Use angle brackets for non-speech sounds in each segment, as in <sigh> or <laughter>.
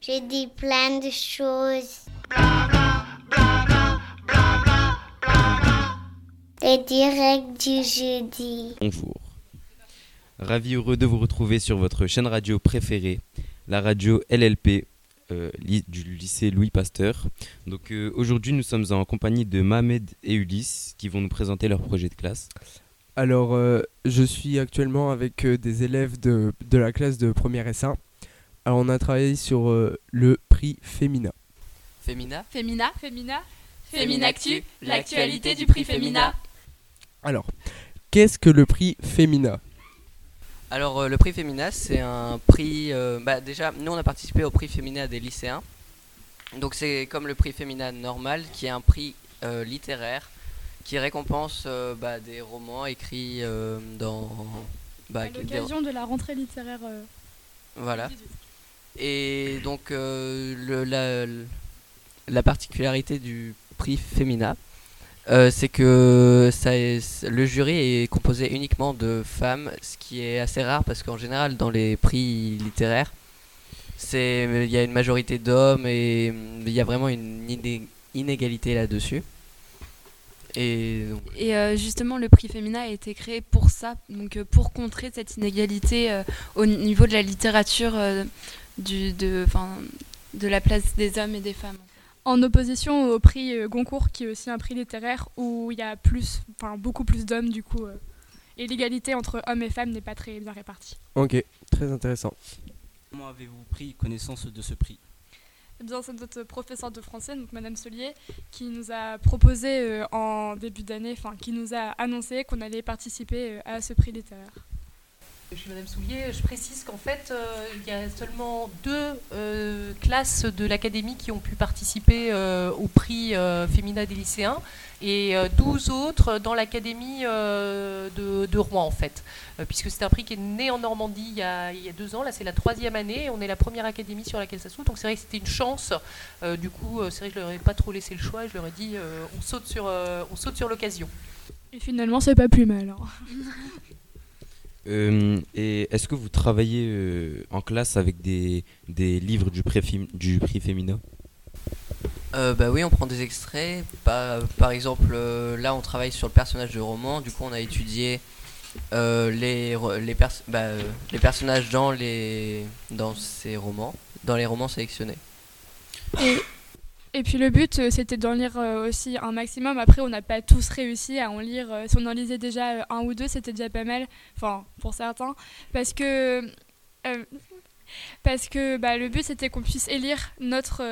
J'ai dit plein de choses. Les directs du jeudi. Bonjour. Ravi heureux de vous retrouver sur votre chaîne radio préférée, la radio LLP euh, du lycée Louis Pasteur. Donc euh, aujourd'hui nous sommes en compagnie de Mohamed et Ulysse qui vont nous présenter leur projet de classe. Alors, euh, je suis actuellement avec euh, des élèves de, de la classe de première S1. Alors, on a travaillé sur euh, le prix Femina. Femina Femina, Femina, Féminactu, l'actualité du prix Femina. Alors, qu'est-ce que le prix Femina? Alors euh, le prix Femina c'est un prix... euh, bah, déjà nous on a participé au prix Femina des lycéens. Donc c'est comme le prix Femina normal qui est un prix euh, littéraire qui récompense bah, des romans écrits dans... bah, à des- l'occasion de la rentrée littéraire. Voilà. 2018. Et donc le- la, la particularité du prix Femina, euh, c'est que ça le jury est composé uniquement de femmes, ce qui est assez rare parce qu'en général dans les prix littéraires, il y a une majorité d'hommes et hum, il y a vraiment une iné- inégalité là-dessus. Et euh, justement, le prix Femina a été créé pour ça, donc euh, pour contrer cette inégalité au niveau de la littérature, du, de, de la place des hommes et des femmes. En opposition au prix euh, Goncourt, qui est aussi un prix littéraire où il y a plus, enfin beaucoup plus d'hommes du coup, euh, et l'égalité entre hommes et femmes n'est pas très bien répartie. Ok, très intéressant. Comment avez-vous pris connaissance de ce prix? Eh bien, c'est notre professeure de français, donc Madame Solier, qui nous a proposé euh, en début d'année, enfin qui nous a annoncé qu'on allait participer euh, à ce prix littéraire. Je suis Madame Soulier. Je précise qu'en fait, euh, il y a seulement deux euh, classes de l'académie qui ont pu participer euh, au prix euh, Féminin des lycéens et euh, 12 autres dans l'académie euh, de, de Rouen, en fait. Euh, puisque c'est un prix qui est né en Normandie il y a, il y a deux ans. Là, c'est la troisième année et on est la première académie sur laquelle ça se trouve. Donc, c'est vrai que c'était une chance. Euh, du coup, c'est vrai que je leur ai pas trop laissé le choix. Je leur ai dit, euh, on saute sur, euh, on saute sur l'occasion. Et finalement, c'est pas plus mal. hein. <laughs> Euh, et est-ce que vous travaillez euh, en classe avec des, des livres du prix, Fem- du prix Femina Euh, bah oui, on prend des extraits. Par, par exemple, euh, là, on travaille sur le personnage de roman. Du coup, on a étudié euh, les, les, pers- bah, euh, les personnages dans, les, dans ces romans, dans les romans sélectionnés. Et, et puis le but, euh, c'était d'en lire euh, aussi un maximum. Après, on n'a pas tous réussi à en lire. euh, si on en lisait déjà un ou deux, c'était déjà pas mal. Enfin, pour certains. Parce que, parce que bah, le but, c'était qu'on puisse élire notre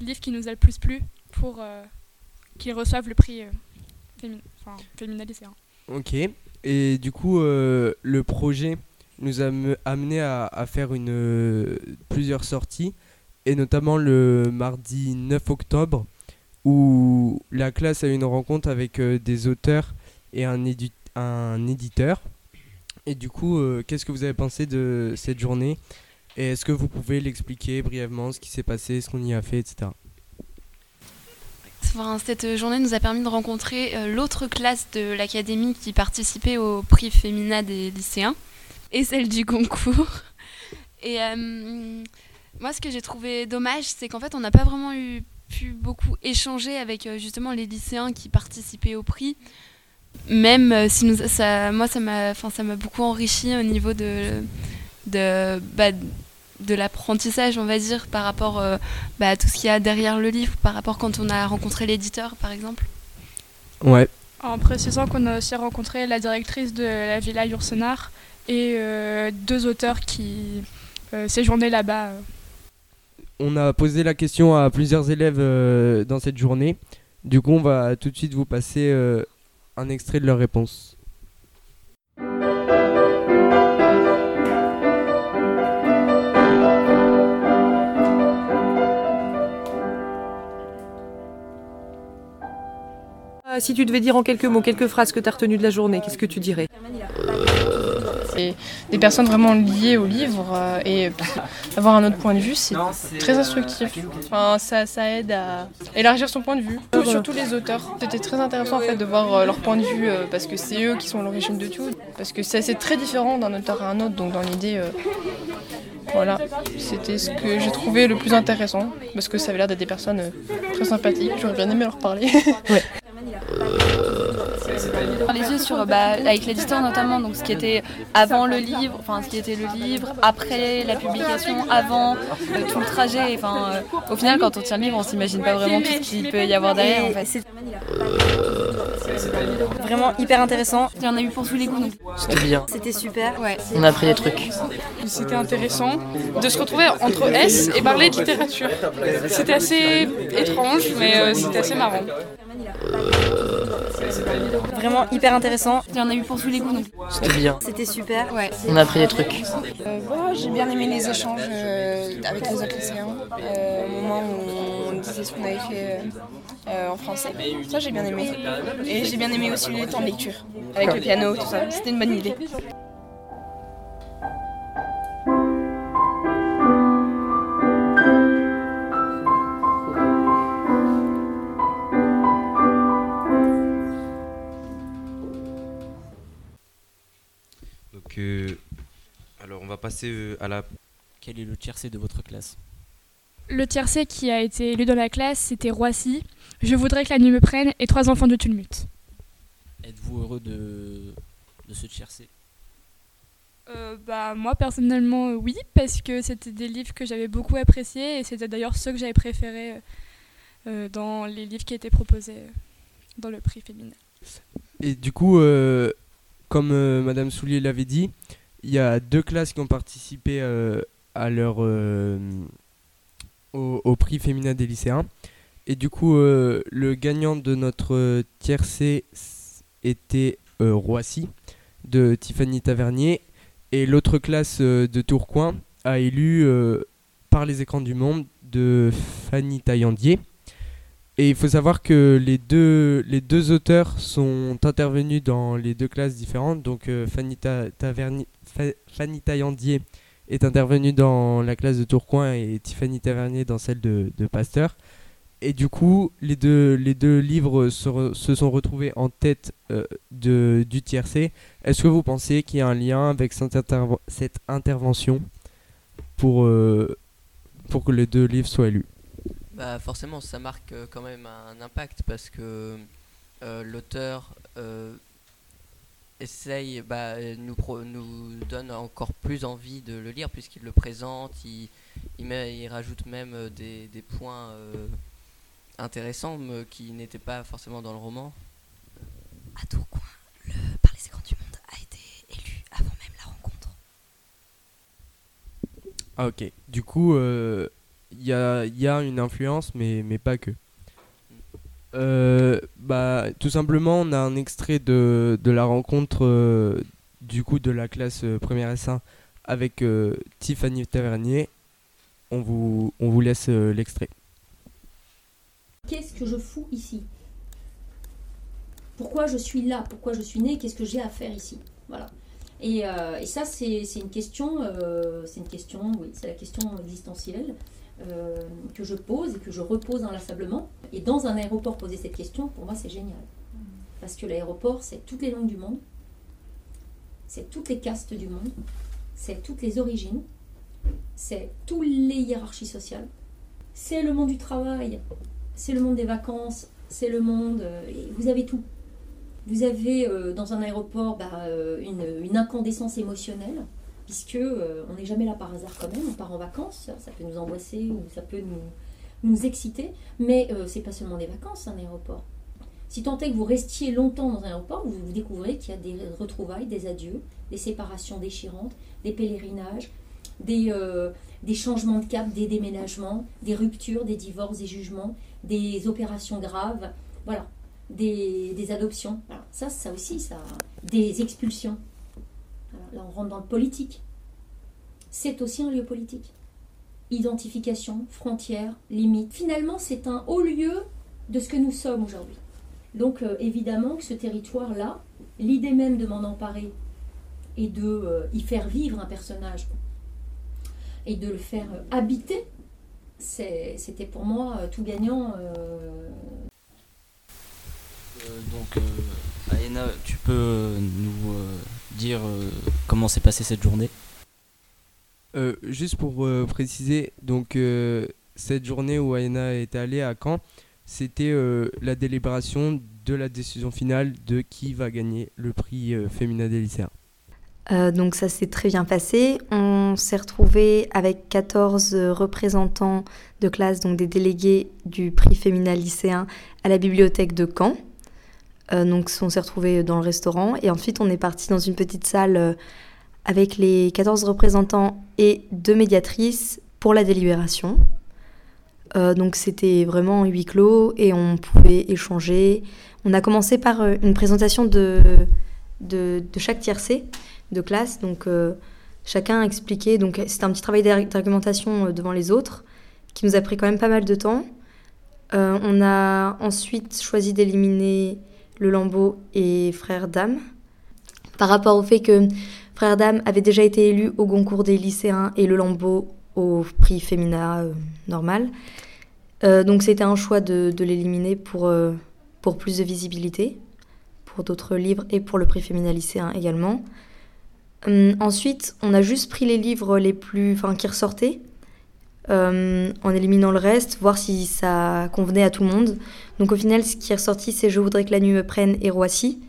livre qui nous a le plus plu pour qu'il reçoive le prix féminin, lycéen. Ok. Et du coup, le projet nous a me- amené à, à faire une, plusieurs sorties, et notamment le mardi 9 octobre, où la classe a eu une rencontre avec euh, des auteurs et un, éditeur. Et du coup, euh, qu'est-ce que vous avez pensé de cette journée? Et est-ce que vous pouvez l'expliquer brièvement, ce qui s'est passé, ce qu'on y a fait, etc. Cette journée nous a permis de rencontrer euh, l'autre classe de l'académie qui participait au prix Femina des lycéens et celle du concours. <laughs> Et moi, ce que j'ai trouvé dommage, c'est qu'en fait, on n'a pas vraiment eu pu beaucoup échanger avec euh, justement les lycéens qui participaient au prix. Même euh, si nous, ça, moi, ça m'a, enfin, ça m'a beaucoup enrichi au niveau de, de, bah, de l'apprentissage, on va dire, par rapport euh, bah, à tout ce qu'il y a derrière le livre, par rapport quand on a rencontré l'éditeur, par exemple. Ouais. En précisant qu'on a aussi rencontré la directrice de la Villa Yourcenar et euh, deux auteurs qui euh, séjournaient là-bas. Euh. On a posé la question à plusieurs élèves euh, dans cette journée. Du coup, on va tout de suite vous passer euh, un extrait de leur réponse. si tu devais dire en quelques mots, quelques phrases que tu as retenues de la journée, qu'est-ce que tu dirais? Et des personnes vraiment liées au livre euh, et avoir un autre point de vue, c'est très instructif. Enfin, ça, ça aide à élargir son point de vue, surtout les auteurs. C'était très intéressant en fait de voir euh, leur point de vue euh, parce que c'est eux qui sont à l'origine de tout, parce que c'est c'est très différent d'un auteur à un autre, donc dans l'idée, euh, voilà, c'était ce que j'ai trouvé le plus intéressant parce que ça avait l'air d'être des personnes euh, très sympathiques. J'aurais bien aimé leur parler. <laughs> les yeux sur bah, avec l'éditeur notamment donc ce qui était avant le livre enfin ce qui était le livre après la publication avant euh, tout le trajet enfin euh, au final quand on tient le livre on s'imagine pas vraiment tout ce qu'il peut y avoir derrière en fait Vraiment hyper intéressant. il y en a eu pour tous les goûts donc C'était bien. C'était super. ouais On a appris des trucs. C'était intéressant de se retrouver entre S et parler de littérature. C'était assez étrange, mais euh, c'était assez marrant. Vraiment hyper intéressant. il y en a eu pour tous les goûts donc C'était bien. C'était super. ouais On a appris des trucs. j'ai bien aimé les échanges euh, avec les autres lycéens, euh, au moment où on disait ce qu'on avait fait euh, en français. Ça, j'ai bien aimé. Et j'ai bien aimé aussi les temps de lecture, avec le piano, tout ça. C'était une bonne idée. Passer euh, à la. Quel est le tiercé de votre classe Le tiercé qui a été élu dans la classe, c'était Roissy. Je voudrais que la nuit me prenne et trois enfants de Tulmut. Êtes-vous heureux de, de ce tiercé Euh, bah, moi personnellement, euh, oui, parce que c'était des livres que j'avais beaucoup appréciés et c'était d'ailleurs ceux que j'avais préférés euh, dans les livres qui étaient proposés dans le prix féminin. Et du coup, euh, comme euh, Madame Soulier l'avait dit, il y a deux classes qui ont participé euh, à leur, euh, au, prix féminin des lycéens. Et du coup, euh, le gagnant de notre tiercé était Roissy, de Tiffany Tavernier. Et l'autre classe de Tourcoing a élu par les écrans du monde de Fanny Taillandier. Et il faut savoir que les deux, les deux auteurs sont intervenus dans les deux classes différentes. Donc Fanny, Ta- Taverni- Fa- Fanny Taillandier est intervenue dans la classe de Tourcoing et Tiffany Tavernier dans celle de, Pasteur. Et du coup, les deux, les deux livres se, sont retrouvés en tête euh, du tiercé. Est-ce que vous pensez qu'il y a un lien avec cette, interve- cette intervention pour, euh, pour que les deux livres soient élus Bah forcément, ça marque euh, quand même un impact parce que l'auteur essaye, bah, euh, nous, pro- nous donne encore plus envie de le lire puisqu'il le présente, il, il, met, il rajoute même euh, des, des points euh, intéressants mais qui n'étaient pas forcément dans le roman. À Tourcoing, le Par les écrans du monde a été élu avant même la rencontre. Ah ok. Du coup, euh, il y, a, il y a une influence, mais, mais pas que. Euh, bah, tout simplement, on a un extrait de, de la rencontre euh, du coup de la classe euh, première S1 avec Tiffany Tavernier. On vous, on vous laisse l'extrait. Qu'est-ce que je fous ici? Pourquoi je suis là? Pourquoi je suis né Qu'est-ce que j'ai à faire ici? Voilà. Et, et ça, c'est une question, c'est une question, oui, c'est la question existentielle euh, que je pose et que je repose inlassablement. Et dans un aéroport, poser cette question, pour moi, c'est génial. Parce que l'aéroport, c'est toutes les langues du monde, c'est toutes les castes du monde, c'est toutes les origines, c'est toutes les hiérarchies sociales, c'est le monde du travail, c'est le monde des vacances, c'est le monde. euh, vous avez tout. Vous avez euh, dans un aéroport bah, une incandescence émotionnelle, puisque euh, on n'est jamais là par hasard quand même. On part en vacances, ça peut nous angoisser ou ça peut nous, nous exciter, mais euh, c'est pas seulement des vacances un aéroport. Si tant est que vous restiez longtemps dans un aéroport, vous, vous découvrez qu'il y a des retrouvailles, des adieux, des séparations déchirantes, des pèlerinages, des, euh, des changements de cap, des déménagements, des ruptures, des divorces, des jugements, des opérations graves, voilà, des, des adoptions. Voilà. Ça, ça aussi, ça, des expulsions. Là, on rentre dans le politique. C'est aussi un lieu politique. Identification, frontières, limites. Finalement, c'est un haut lieu de ce que nous sommes aujourd'hui. Donc, euh, évidemment que ce territoire-là, l'idée même de m'en emparer et de euh, y faire vivre un personnage et de le faire euh, habiter, c'était pour moi tout gagnant. donc, Aena, tu peux nous euh, dire euh, comment s'est passée cette journée? Euh, juste pour euh, préciser, donc euh, cette journée où Aena est allée à Caen, c'était euh, la délibération de la décision finale de qui va gagner le prix euh, féminin des lycéens. Euh, donc ça s'est très bien passé. On s'est retrouvé avec 14 représentants de classe, donc des délégués du prix féminin lycéen à la bibliothèque de Caen. Euh, donc on s'est retrouvé dans le restaurant et ensuite on est parti dans une petite salle euh, avec les 14 représentants et deux médiatrices pour la délibération. Euh, donc c'était vraiment huis clos et on pouvait échanger. On a commencé par une présentation de, de, chaque tiercé de classe. Donc chacun a expliqué. Donc c'était un petit travail d'ar- d'argumentation devant les autres qui nous a pris quand même pas mal de temps. On a ensuite choisi d'éliminer le Lambeau et Frère Dame par rapport au fait que Frère Dame avait déjà été élu au concours des lycéens et le Lambeau au prix féminin euh, normal. Euh, donc c'était un choix de, l'éliminer pour, euh, pour plus de visibilité, pour d'autres livres et pour le prix féminin lycéen également. Hum, ensuite, on a juste pris les livres les plus, qui ressortaient, euh, en éliminant le reste, voir si ça convenait à tout le monde. Donc au final, ce qui est ressorti, c'est Je voudrais que la nuit me prenne et Roissy.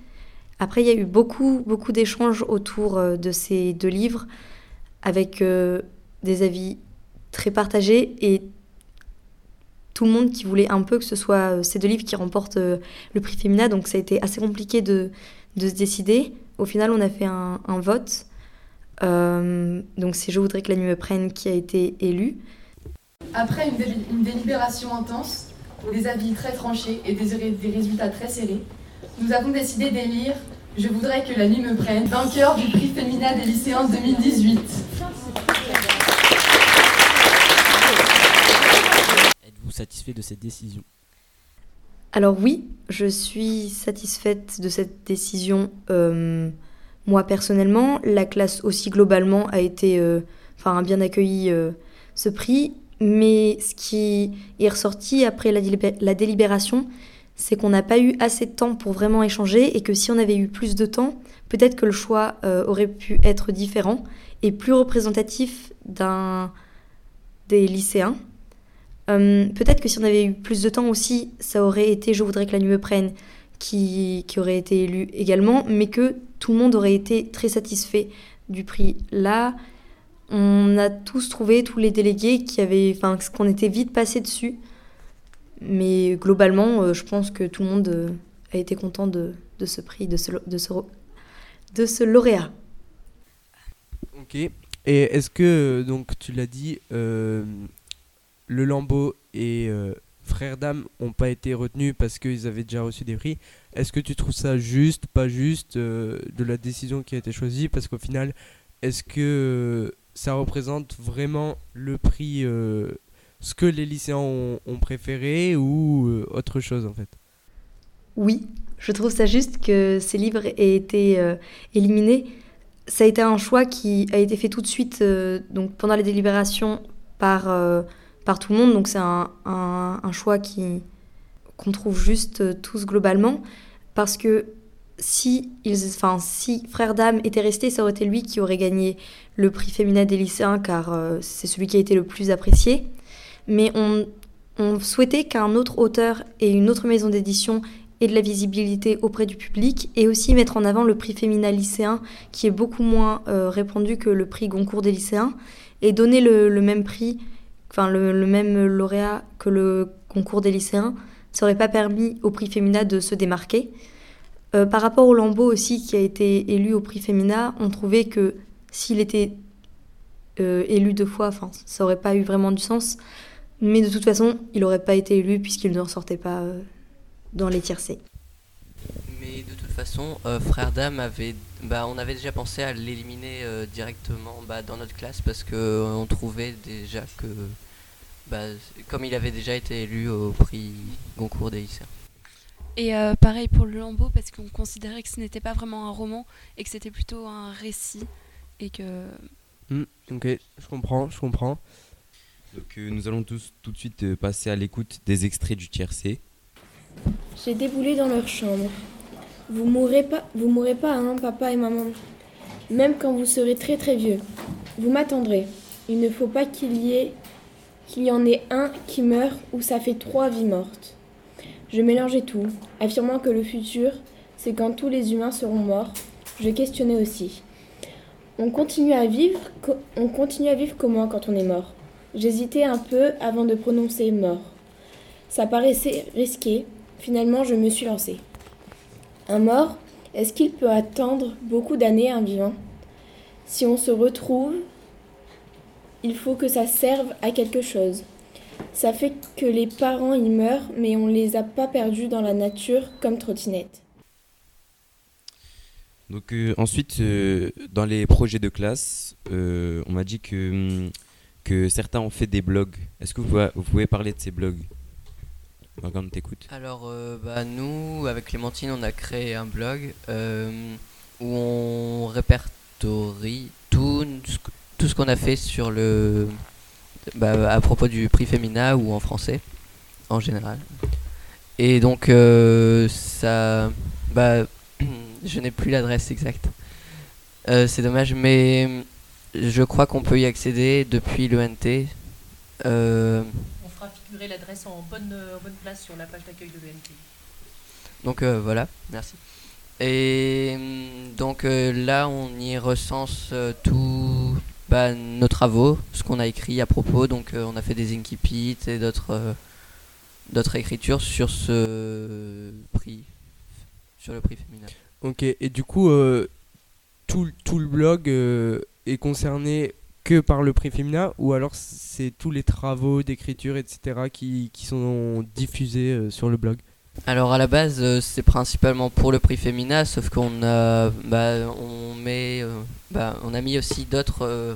Après, il y a eu beaucoup, beaucoup d'échanges autour euh, de ces deux livres, avec euh, des avis très partagés et tout le monde qui voulait un peu que ce soit ces deux livres qui remportent le prix féminin. Donc ça a été assez compliqué de, de se décider. Au final, on a fait un, vote. Donc c'est Je voudrais que la nuit me prenne qui a été élu. Après une, déli- une délibération intense, des avis très tranchés et des, ré- des résultats très serrés, nous avons décidé d'élire Je voudrais que la nuit me prenne, vainqueur du prix féminin des lycéens 2018. Êtes-vous satisfait de cette décision? Alors oui, je suis satisfaite de cette décision. euh, moi personnellement, la classe aussi globalement a été, euh, enfin bien accueilli euh, ce prix. Mais ce qui est ressorti après la, délibé- la délibération, c'est qu'on n'a pas eu assez de temps pour vraiment échanger et que si on avait eu plus de temps, peut-être que le choix euh, aurait pu être différent et plus représentatif d'un des lycéens. Euh, Peut-être que si on avait eu plus de temps aussi, ça aurait été Je voudrais que la nuit me prenne qui, qui aurait été élu également, mais que tout le monde aurait été très satisfait du prix. Là, on a tous trouvé, tous les délégués, qui avaient, enfin, qu'on était vite passé dessus. Mais globalement, euh, je pense que tout le monde euh, a été content de, de ce prix, de ce, de ce, de ce lauréat. Ok. Et est-ce que, donc tu l'as dit, euh, le Lambeau et euh, Frère Dame n'ont pas été retenus parce qu'ils avaient déjà reçu des prix Est-ce que tu trouves ça juste, pas juste, de la décision qui a été choisie? Parce qu'au final, est-ce que ça représente vraiment le prix, euh, ce que les lycéens ont, préféré ou euh, autre chose en fait Oui, je trouve ça juste que ces livres aient été euh, éliminés. Ça a été un choix qui a été fait tout de suite, donc pendant les délibérations, par, par tout le monde. Donc c'est un, un- un choix qui qu'on trouve juste tous globalement, parce que si, ils, Frère Dame était resté, ça aurait été lui qui aurait gagné le prix féminin des lycéens, car euh, c'est celui qui a été le plus apprécié. Mais on, souhaitait qu'un autre auteur et une autre maison d'édition aient de la visibilité auprès du public et aussi mettre en avant le prix féminin lycéen qui est beaucoup moins euh, répandu que le prix Goncourt des lycéens et donner le, même prix, enfin le, le même lauréat que le concours des lycéens, ça aurait pas permis au prix féminin de se démarquer. Euh, par rapport au Lambeau aussi qui a été élu au prix féminin, on trouvait que s'il était euh, élu deux fois, ça aurait pas eu vraiment du sens. Mais de toute façon, il n'aurait pas été élu puisqu'il ne ressortait pas euh, dans les tiercés. Mais de toute façon, Frère Dame avait, bah, on avait déjà pensé à l'éliminer directement bah, dans notre classe parce que euh, on trouvait déjà que, bah, comme il avait déjà été élu au prix Goncourt des lycéens. Et euh, pareil pour le lambeau, parce qu'on considérait que ce n'était pas vraiment un roman et que c'était plutôt un récit. Et que. Hmm, ok, je comprends, je comprends. Donc euh, nous allons tous tout de suite euh, passer à l'écoute des extraits du tiercé. J'ai déboulé dans leur chambre. Vous mourrez pas, vous mourrez pas, hein, papa et maman. Même quand vous serez très très vieux. Vous m'attendrez. Il ne faut pas qu'il y ait, qu'il y en ait un qui meurt ou ça fait trois vies mortes. Je mélangeais tout, affirmant que le futur, c'est quand tous les humains seront morts. Je questionnais aussi. On continue à vivre, on continue à vivre comment quand on est mort? J'hésitais un peu avant de prononcer mort. Ça paraissait risqué. Finalement, je me suis lancée. Un mort, est-ce qu'il peut attendre beaucoup d'années un vivant? Si on se retrouve, il faut que ça serve à quelque chose. Ça fait que les parents ils meurent, mais on les a pas perdus dans la nature comme trottinette. Donc euh, ensuite, euh, dans les projets de classe, euh, on m'a dit que, hum, que certains ont fait des blogs. Est-ce que vous, pouvez- vous pouvez parler de ces blogs? Morgane, t'écoutes Alors, euh, bah, nous, avec Clémentine, on a créé un blog euh, où on répertorie tout, ce que- tout ce qu'on a fait sur le, bah, à propos du prix Femina ou en français, en général. Et donc, euh, ça. Bah, <clears throat> je n'ai plus l'adresse exacte. Euh, C'est dommage, mais je crois qu'on peut y accéder depuis l'ENT. Euh, On fera figurer l'adresse en bonne, en bonne place sur la page d'accueil de l'ENT. Donc euh, voilà, merci. Et hum, donc euh, là, on y recense euh, tous bah, nos travaux, ce qu'on a écrit à propos. Donc euh, on a fait des incipits et d'autres euh, d'autres écritures sur ce prix, sur le prix féminin. Ok, et du coup, euh, tout, tout le blog est concerné que par le prix féminin ou alors c'est tous les travaux d'écriture, etc. qui, qui sont diffusés sur le blog? Alors à la base, euh, c'est principalement pour le prix Femina, sauf qu'on a, bah, on met, euh, bah, on a mis aussi d'autres, euh,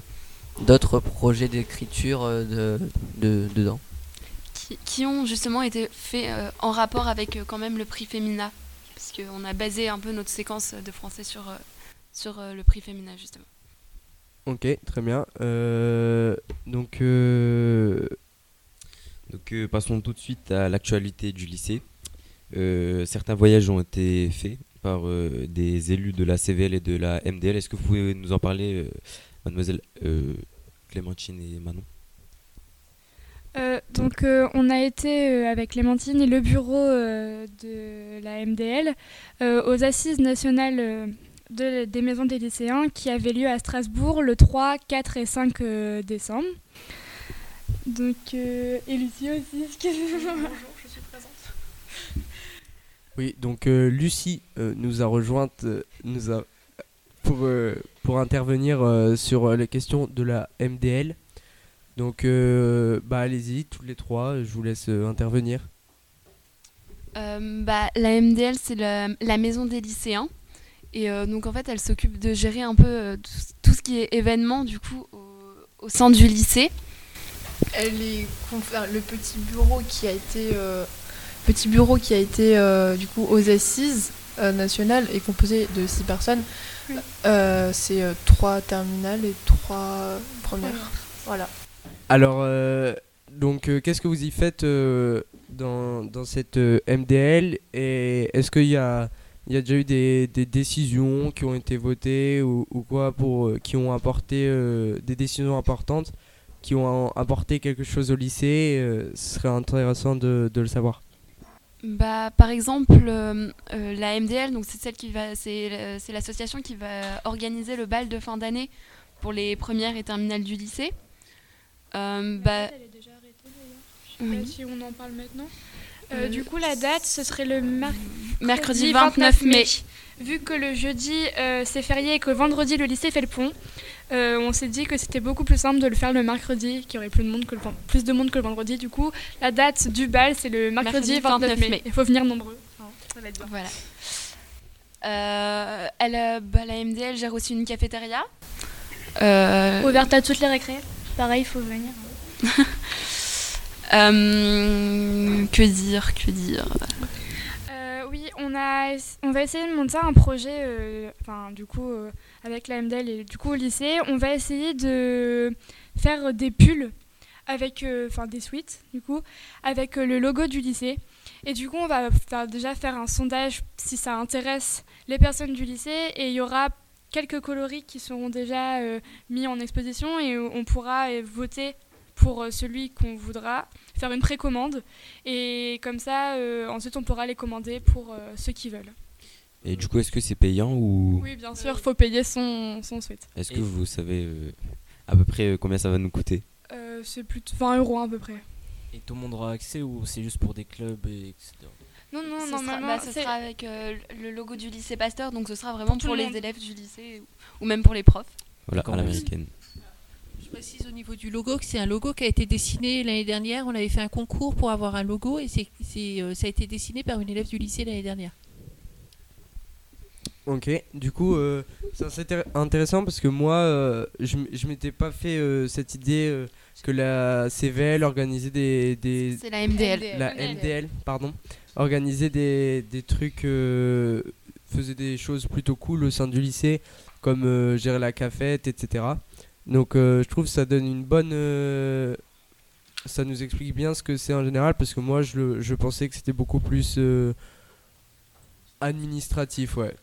d'autres projets d'écriture euh, de, de- dedans. qui, qui ont justement été faits euh, en rapport avec euh, quand même le prix Femina. Parce qu'on a basé un peu notre séquence de français sur, sur le prix Femina, justement. Ok, très bien. Euh, donc, euh, Donc euh, passons tout de suite à l'actualité du lycée. Euh, certains voyages ont été faits par euh, des élus de la CVL et de la MDL. Est-ce que vous pouvez nous en parler, euh, mademoiselle euh, Clémentine et Manon? Euh, donc euh, on a été euh, avec Clémentine et le bureau euh, de la MDL euh, aux assises nationales euh, de- des maisons des lycéens qui avaient lieu à Strasbourg le 3, 4 et 5 euh, décembre. Donc, euh, et Lucie aussi, excusez-moi. Oui, donc euh, Lucie euh, nous a rejointe euh, nous a, pour, euh, pour intervenir euh, sur euh, les questions de la MDL. Donc, euh, bah allez-y, tous les trois, je vous laisse euh, intervenir. Euh, bah, la MDL, c'est la, la maison des lycéens. Et euh, donc, en fait, elle s'occupe de gérer un peu euh, tout, tout ce qui est événement, du coup, au, au sein du lycée. Elle est enfin, le petit bureau qui a été euh, petit bureau qui a été euh, du coup aux assises euh, nationales est composé de six personnes. Euh, c'est euh, trois terminales et trois premières. Voilà. Alors, euh, donc, euh, qu'est-ce que vous y faites euh, dans, dans cette euh, MDL Et est-ce qu'il y a, il y a déjà eu des, des décisions qui ont été votées ou, ou quoi pour, euh, qui ont apporté euh, des décisions importantes, qui ont apporté quelque chose au lycée euh, Ce serait intéressant de, de le savoir. Bah, par exemple, euh, euh, la MDL, donc c'est celle qui va, c'est euh, c'est l'association qui va organiser le bal de fin d'année pour les premières et terminales du lycée. Bah, Elle est déjà arrêtée d'ailleurs. Je sais Oui. pas si on en parle maintenant. Euh, du coup, la date, ce serait le Mercredi 29 mai. Vu que le jeudi, euh, c'est férié et que le vendredi, le lycée fait le pont, euh, on s'est dit que c'était beaucoup plus simple de le faire le mercredi, qu'il y aurait plus de, monde que le, ven- plus de monde que le vendredi. Du coup, la date du bal, c'est le mercredi, Mercredi 29, 29 mai. Il faut venir nombreux. Enfin, ça va être bien. Voilà. Elle, bah, la MDL gère aussi une cafétéria. Ouverte à toutes les récré. Pareil, il faut venir. <laughs> euh, que dire, que dire Euh, oui, on, a, on va essayer de monter un projet, euh, enfin, du coup, avec la MDL et du coup au lycée. On va essayer de faire des pulls avec, enfin, des suites, du coup, avec le logo du lycée. Et du coup, on va déjà faire un sondage si ça intéresse les personnes du lycée et il y aura quelques coloris qui seront déjà mis en exposition et on pourra voter pour euh, celui qu'on voudra, faire une précommande et comme ça, euh, ensuite on pourra les commander pour euh, ceux qui veulent. Et du coup, est-ce que c'est payant ou Oui, bien sûr, faut payer son, son suite. est-ce que vous savez euh, à peu près combien ça va nous coûter? Euh, c'est plus de 20 euros à peu près. Et tout le monde aura accès ou c'est juste pour des clubs et etc. Non, non, Ce sera- normalement, bah, ce sera avec euh, le logo du lycée Pasteur, donc ce sera vraiment pour, le les monde. élèves du lycée ou- ou même pour les profs. Voilà, à l'américaine. Je précise au niveau du logo que c'est un logo qui a été dessiné l'année dernière. On avait fait un concours pour avoir un logo et c'est, c'est, euh, ça a été dessiné par une élève du lycée l'année dernière. Ok, du coup, euh, c'est intéressant parce que moi, euh, je je m'étais pas fait euh, cette idée euh, que la CVL organisait des. des C'est la MDL. La MDL, pardon. Organisait des, des trucs, euh, faisait des choses plutôt cool au sein du lycée, comme euh, gérer la cafette, etc. Donc, euh, je trouve que ça donne une bonne. euh, ça nous explique bien ce que c'est en général parce que moi, je, je pensais que c'était beaucoup plus euh, administratif, ouais.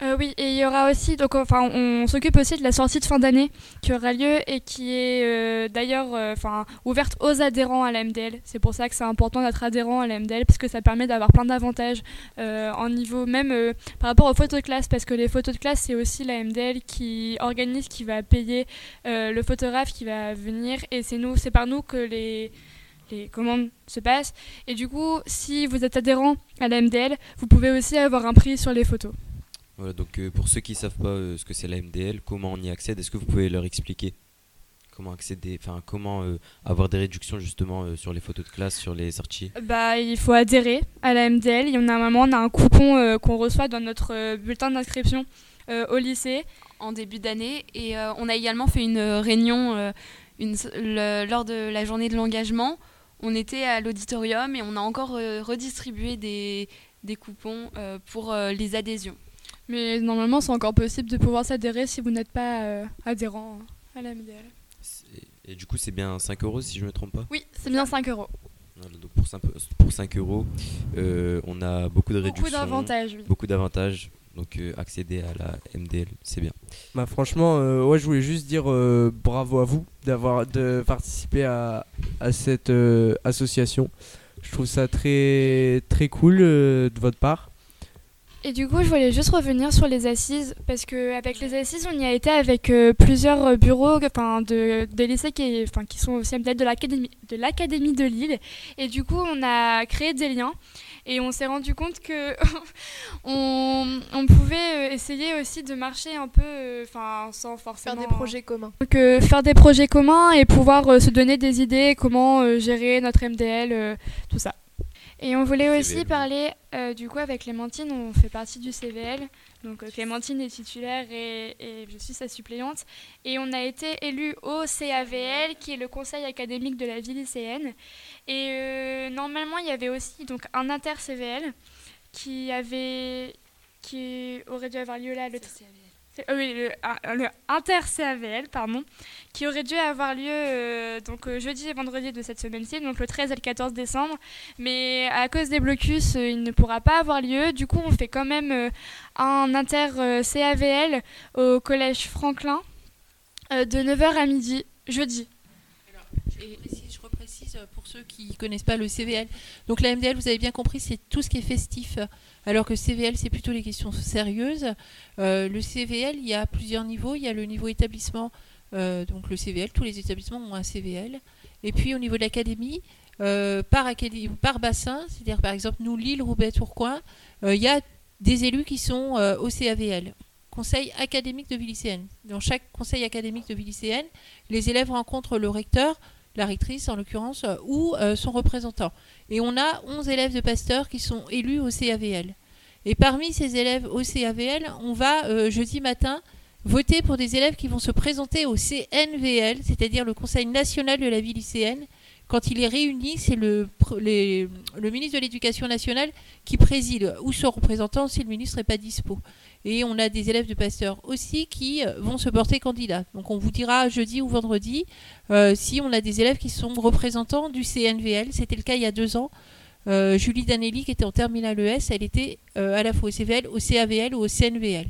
Euh, oui, et il y aura aussi, donc on s'occupe aussi de la sortie de fin d'année qui aura lieu et qui est euh, d'ailleurs, euh, ouverte aux adhérents à la MDL. C'est pour ça que c'est important d'être adhérent à la MDL parce que ça permet d'avoir plein d'avantages en niveau même par rapport aux photos de classe parce que les photos de classe c'est aussi la MDL qui organise, qui va payer le photographe qui va venir et c'est nous, par nous que les les commandes se passent. Et du coup, si vous êtes adhérent à la MDL, vous pouvez aussi avoir un prix sur les photos. Voilà, donc euh, pour ceux qui savent pas euh, ce que c'est la MDL, comment on y accède, est-ce que vous pouvez leur expliquer comment accéder, enfin comment euh, avoir des réductions justement euh, sur les photos de classe, sur les sorties? Bah, il faut adhérer à la MDL. Il y en a un moment, on a un coupon euh, qu'on reçoit dans notre euh, bulletin d'inscription euh, au lycée. en début d'année. Et euh, on a également fait une réunion euh, une, le- lors de la journée de l'engagement. On était à l'auditorium et on a encore euh, redistribué des, des coupons euh, pour euh, les adhésions. Mais normalement, c'est encore possible de pouvoir s'adhérer si vous n'êtes pas euh, adhérent à la MDL. Et du coup, c'est bien 5 euros si je me trompe pas Oui, c'est bien 5 euros. Voilà, donc pour 5, pour 5 euros, euh, on a beaucoup de Beaucoup réductions. d'avantages, oui. Beaucoup d'avantages. Donc euh, accéder à la MDL, c'est bien. Bah franchement, euh, ouais, je voulais juste dire euh, bravo à vous d'avoir de participer à, à cette euh, association. Je trouve ça très très cool euh, de votre part. Et du coup, je voulais juste revenir sur les assises, parce qu'avec les assises, on y a été avec euh, plusieurs euh, bureaux de, des lycées qui, sont aussi MDL de l'académie de, l'Académie de Lille. Et du coup, on a créé des liens. Et on s'est rendu compte que <laughs> on, on pouvait euh, essayer aussi de marcher un peu, enfin, sans forcément Faire des projets communs. Donc euh, faire des projets communs et pouvoir se donner des idées, comment gérer notre MDL, tout ça. Et on voulait aussi CVL. parler, euh, du coup, avec Clémentine, on fait partie du CVL. Donc euh, Clémentine est titulaire et, et je suis sa suppléante. Et on a été élus au CAVL, qui est le conseil académique de la vie lycéenne. Et euh, normalement, il y avait aussi donc, un inter-CVL qui, avait, qui aurait dû avoir lieu là le... C'est- euh, oui, le, un- le inter-CAVL, pardon, qui aurait dû avoir lieu donc donc euh, jeudi et vendredi de cette semaine-ci, donc le 13 et le 14 décembre. Mais à cause des blocus, euh, il ne pourra pas avoir lieu. Du coup, on fait quand même euh, un inter-CAVL au collège Franklin euh, de 9h à midi, jeudi. Précise- je euh, pour ceux qui connaissent pas le CVL. Donc la MDL, vous avez bien compris, c'est tout ce qui est festif, alors que CVL, c'est plutôt les questions sérieuses. Euh, le CVL, il y a plusieurs niveaux. Il y a le niveau établissement, euh, donc le CVL, tous les établissements ont un CVL. Et puis au niveau de l'académie, par, académie, par bassin, c'est-à-dire par exemple nous, Lille, Roubaix, Tourcoing, il y a des élus qui sont au CAVL. Conseil académique de vie lycéenne. Dans chaque conseil académique de vie lycéenne, les élèves rencontrent le recteur, la rectrice en l'occurrence, euh, ou euh, son représentant. Et on a 11 élèves de Pasteur qui sont élus au CAVL. Et parmi ces élèves au CAVL, on va euh, jeudi matin voter pour des élèves qui vont se présenter au CNVL, c'est-à-dire le Conseil national de la vie lycéenne, quand il est réuni, c'est le, le ministre de l'Éducation nationale qui préside, ou son représentant si le ministre n'est pas dispo. Et on a des élèves de Pasteur aussi qui euh, vont se porter candidats. Donc on vous dira jeudi ou vendredi euh, si on a des élèves qui sont représentants du CNVL. C'était le cas il y a deux ans. Euh, Julie Danelli, qui était en terminale ES, elle était à la fois au CVL, au CAVL ou au CNVL.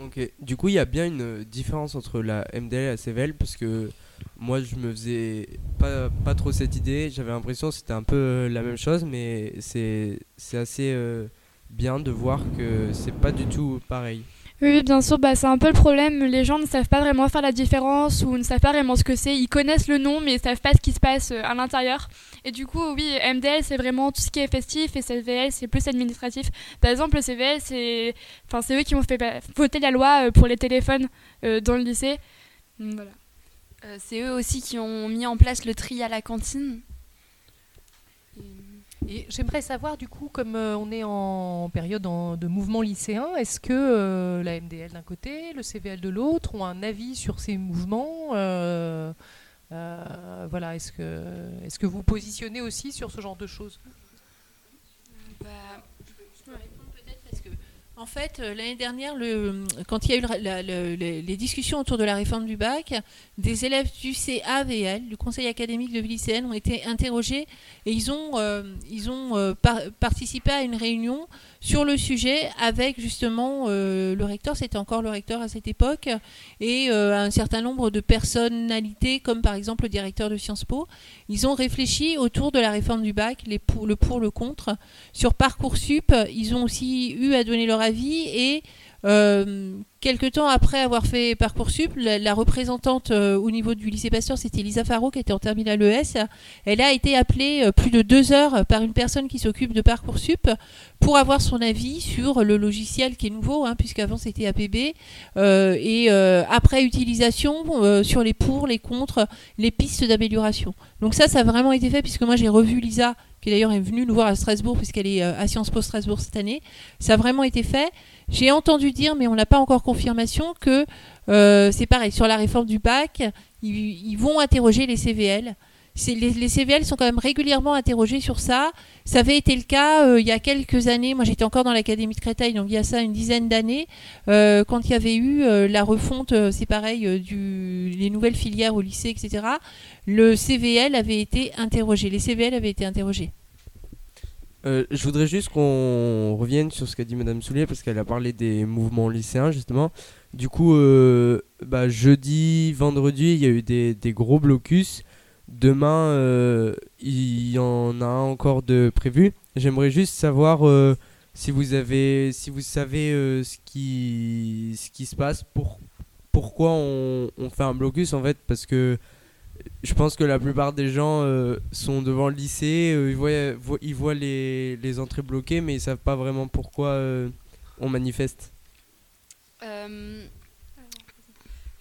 Ok, du coup, il y a bien une différence entre la MDL et la CVL parce que moi, je me faisais pas, pas trop cette idée. J'avais l'impression que c'était un peu la même chose, mais c'est assez bien de voir que c'est pas du tout pareil. Oui, bien sûr, bah, c'est un peu le problème. Les gens ne savent pas vraiment faire la différence ou ne savent pas vraiment ce que c'est. Ils connaissent le nom, mais ils savent pas ce qui se passe euh, à l'intérieur. Et du coup, oui, MDL, c'est vraiment tout ce qui est festif et CVL, c'est plus administratif. Par exemple, le CVL, c'est enfin, c'est eux qui ont fait voter la loi euh, pour les téléphones euh, dans le lycée. Voilà. Euh, c'est eux aussi qui ont mis en place le tri à la cantine. Et j'aimerais savoir, du coup, comme euh, on est en période en- de mouvement lycéen, est-ce que euh, la MDL d'un côté, le CVL de l'autre ont un avis sur ces mouvements euh, Voilà, est-ce que, est-ce que vous vous positionnez aussi sur ce genre de choses? En fait, euh, l'année dernière, le, quand il y a eu les, discussions autour de la réforme du bac, des élèves du CAVL, du Conseil académique de lycéenne, ont été interrogés et ils ont, euh, ils ont euh, par- participé à une réunion sur le sujet avec justement euh, le recteur, c'était encore le recteur à cette époque, et euh, un certain nombre de personnalités, comme par exemple le directeur de Sciences Po. Ils ont réfléchi autour de la réforme du bac, les pour, le pour, le contre. Sur Parcoursup, ils ont aussi eu à donner leur avis et euh, quelque temps après avoir fait Parcoursup, la, la représentante euh, au niveau du lycée Pasteur, c'était Lisa Faro qui était en terminale ES. Elle a été appelée euh, plus de deux heures par une personne qui s'occupe de Parcoursup pour avoir son avis sur le logiciel qui est nouveau, hein, puisqu'avant c'était APB, euh, et après utilisation sur les pour, les contre, les pistes d'amélioration. Donc ça, ça a vraiment été fait, puisque moi j'ai revu Lisa, qui d'ailleurs est venue nous voir à Strasbourg, puisqu'elle est à Sciences Po Strasbourg cette année. Ça a vraiment été fait. J'ai entendu dire, mais on n'a pas encore confirmation, que euh, c'est pareil, sur la réforme du bac, ils, vont interroger les CVL. Les, CVL sont quand même régulièrement interrogés sur ça. Ça avait été le cas euh, il y a quelques années. Moi, j'étais encore dans l'académie de Créteil, donc il y a ça une dizaine d'années, euh, quand il y avait eu la refonte, c'est pareil, du, les nouvelles filières au lycée, etc. Le CVL avait été interrogé. Les CVL avaient été interrogés. Euh, je voudrais juste qu'on revienne sur ce qu'a dit Madame Soulier parce qu'elle a parlé des mouvements lycéens justement. Du coup, euh, bah, jeudi, vendredi, il y a eu des, gros blocus. Demain, euh, il y en a encore de prévu. J'aimerais juste savoir si vous avez, si vous savez ce qui, se passe, pour, pourquoi on fait un blocus en fait, parce que je pense que la plupart des gens euh, sont devant le lycée, euh, ils voient, vo- ils voient les, les entrées bloquées, mais ils savent pas vraiment pourquoi euh, on manifeste. Euh,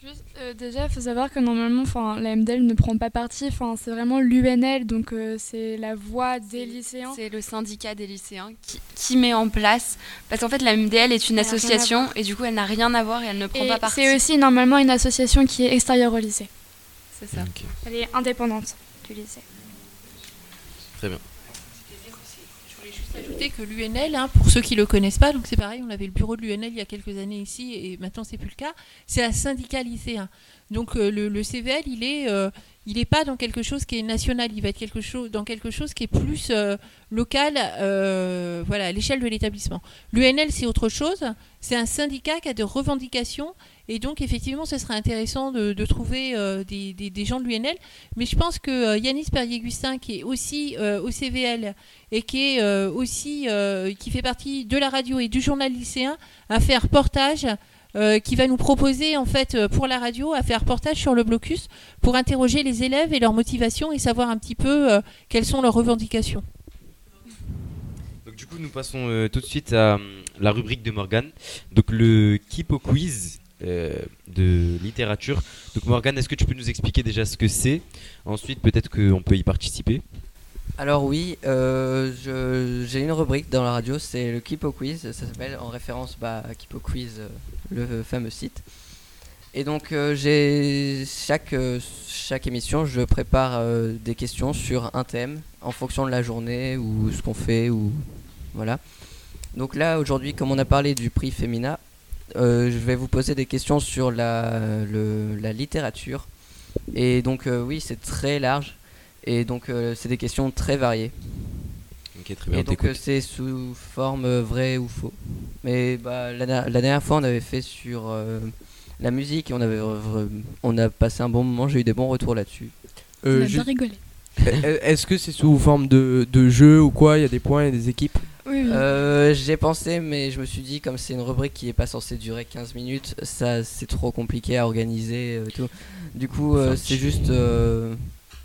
juste, euh, déjà, il faut savoir que normalement, enfin, la MDL ne prend pas parti. Enfin, c'est vraiment l'UNL, donc euh, c'est la voix des lycéens. C'est le syndicat des lycéens qui, qui met en place. Parce qu'en fait, la MDL est une Elle association et du coup, elle n'a rien à voir et elle ne prend Et pas parti. c'est aussi normalement une association qui est extérieure au lycée. C'est ça. Elle est indépendante du lycée. Très bien. ajouter que l'UNL, hein, pour ceux qui ne le connaissent pas, donc c'est pareil, on avait le bureau de l'UNL il y a quelques années ici et maintenant c'est plus le cas, c'est un syndicat lycéen. Donc euh, le, le CVL, il est, euh, il n'est pas dans quelque chose qui est national, il va être quelque chose, dans quelque chose qui est plus euh, local, euh, voilà, à l'échelle de l'établissement. L'UNL, c'est autre chose, c'est un syndicat qui a de revendications et donc effectivement, ce serait intéressant de, trouver euh, des, gens de l'UNL. Mais je pense que euh, Yanis Perrier-Gustin, qui est aussi euh, au CVL et qui est aussi qui fait partie de la radio et du journal lycéen, a fait un reportage. qui va nous proposer en fait pour la radio à faire reportage sur le blocus pour interroger les élèves et leur motivation et savoir un petit peu quelles sont leurs revendications. Donc du coup, nous passons tout de suite à hum, la rubrique de Morgane. Donc le Kipo Quiz de littérature. Donc Morgane, est-ce que tu peux nous expliquer déjà ce que c'est? Ensuite, peut-être qu'on peut y participer. Alors oui, euh, j'ai une rubrique dans la radio, c'est le Kipo Quiz, ça s'appelle en référence bah, à Kipo Quiz, euh, le fameux site. Et donc euh, j'ai chaque euh, chaque émission, je prépare euh, des questions sur un thème en fonction de la journée ou ce qu'on fait ou voilà. Donc là aujourd'hui, comme on a parlé du prix Femina, euh, je vais vous poser des questions sur la le- la littérature. Et donc euh, oui, c'est très large et donc euh, c'est des questions très variées. Ok, très bien, Et on donc euh, c'est sous forme euh, vrai ou faux. Mais bah, la, der- la dernière fois, on avait fait sur euh, la musique et on avait on a passé un bon moment. J'ai eu des bons retours là-dessus. Euh, On a bien rigolé. <laughs> Est-ce que c'est sous forme de, de jeu ou quoi? Il y a des points, il y a des équipes? Oui, oui. Euh, J'ai pensé, mais je me suis dit, comme c'est une rubrique qui est pas censée durer 15 minutes, ça c'est trop compliqué à organiser. euh, tout. Du coup, euh, c'est juste. euh,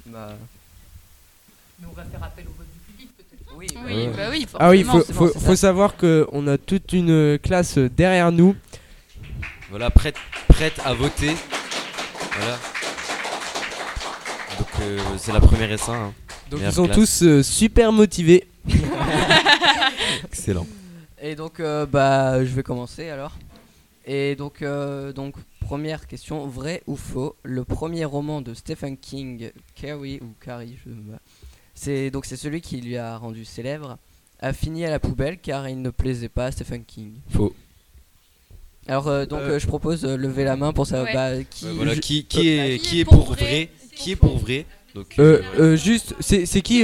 bah, Mais on va faire appel au vote du public peut-être. Oui, Oui, bah oui, Ah oui, faut, savoir qu'on a toute une classe derrière nous. Voilà, prête, prête à voter. Voilà. Donc euh, c'est la première S1. hein. Donc ils sont classe. tous euh, super motivés. <laughs> Excellent. Et donc, euh, bah, je vais commencer alors. Et donc, euh, donc, première question, vrai ou faux? Le premier roman de Stephen King, Carrie ou Carrie, je c'est donc c'est celui qui lui a rendu célèbre, a fini à la poubelle car il ne plaisait pas à Stephen King. Faux. Alors euh, donc Euh, euh, je propose euh, lever la main pour savoir Ouais. bah, qui. Ouais, voilà, je- qui, qui euh, est, qui est pour vrai? Qui est pour vrai? Donc, Euh, voilà. euh, juste, c'est c'est qui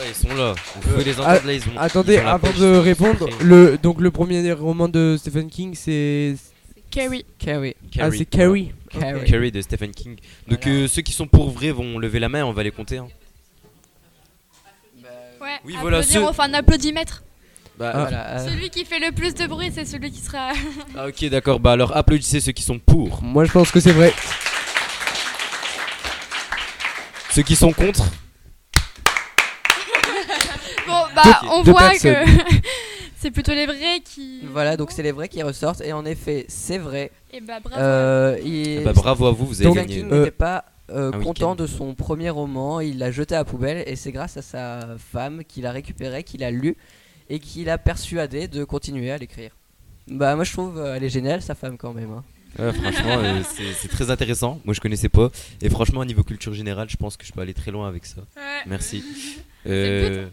ouais, ils sont là. Vous pouvez les ah, entendre là, ils ont. Attendez, ils ont la avant pêche, de répondre, le, donc le premier roman de Stephen King, c'est. Carrie. Carrie. Ah, c'est Carrie. Carrie. Carrie de Stephen King. Donc euh, ceux qui sont pour vrai vont lever la main, on va les compter. hein. Ouais, Oui, voilà, ceux- fait un applaudimètre. Bah, Ah. Voilà, euh, Celui qui fait le plus de bruit, c'est celui qui sera. <laughs> Ah, ok, d'accord. Bah alors applaudissez ceux qui sont pour. Moi je pense que c'est vrai. Ceux qui sont contre. Bah, Deux- on deux voit personnes. que <laughs> c'est plutôt les vrais qui. Voilà, donc c'est les vrais qui ressortent et en effet c'est vrai. Et bah, bravo. Euh, il- Ah bah, bravo à vous, vous avez Stephen gagné. Euh, n'était pas euh, un content de son premier roman, il l'a jeté à la poubelle et c'est grâce à sa femme qu'il a récupéré, qu'il a lu et qu'il a persuadé de continuer à l'écrire. Bah moi je trouve euh, elle est géniale sa femme quand même. hein. Ouais, franchement, euh, <laughs> c'est c'est très intéressant. Moi, je connaissais pas. Et franchement, au niveau culture générale, je pense que je peux aller très loin avec ça. Ouais. Merci. <laughs> Euh,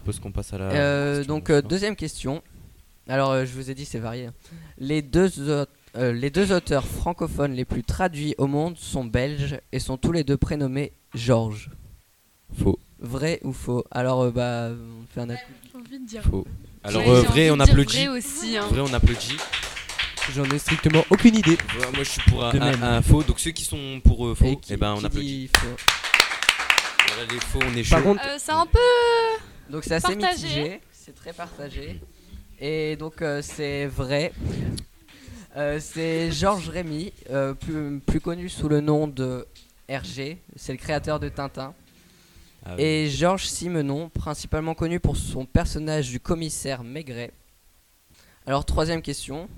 je pense qu'on passe à la. Euh, question donc euh, deuxième question. Alors euh, je vous ai dit c'est varié. hein. Les deux au- euh, les deux auteurs francophones les plus traduits au monde sont belges et sont tous les deux prénommés Georges. Faux. Vrai ou faux? Alors euh, bah on fait un app- J'ai envie de dire. Faux. Alors, euh, vrai, on applaudit. vrai aussi, hein. Vrai, on applaudit. J'en ai strictement aucune idée. Ouais, moi, je suis pour un, De un- même. un faux. Donc, ceux qui sont pour euh, faux, qui- ben, on applaudit. dit faux Voilà, les faux, on est chaud. Par contre, Euh, c'est un peu. Donc c'est assez Partagé. mitigé, c'est très partagé. Et donc euh, c'est vrai. Euh, c'est Georges Rémy, euh, plus, plus connu sous le nom de Hergé, c'est le créateur de Tintin. Ah oui. Et Georges Simenon, principalement connu pour son personnage du commissaire Maigret. Alors troisième question.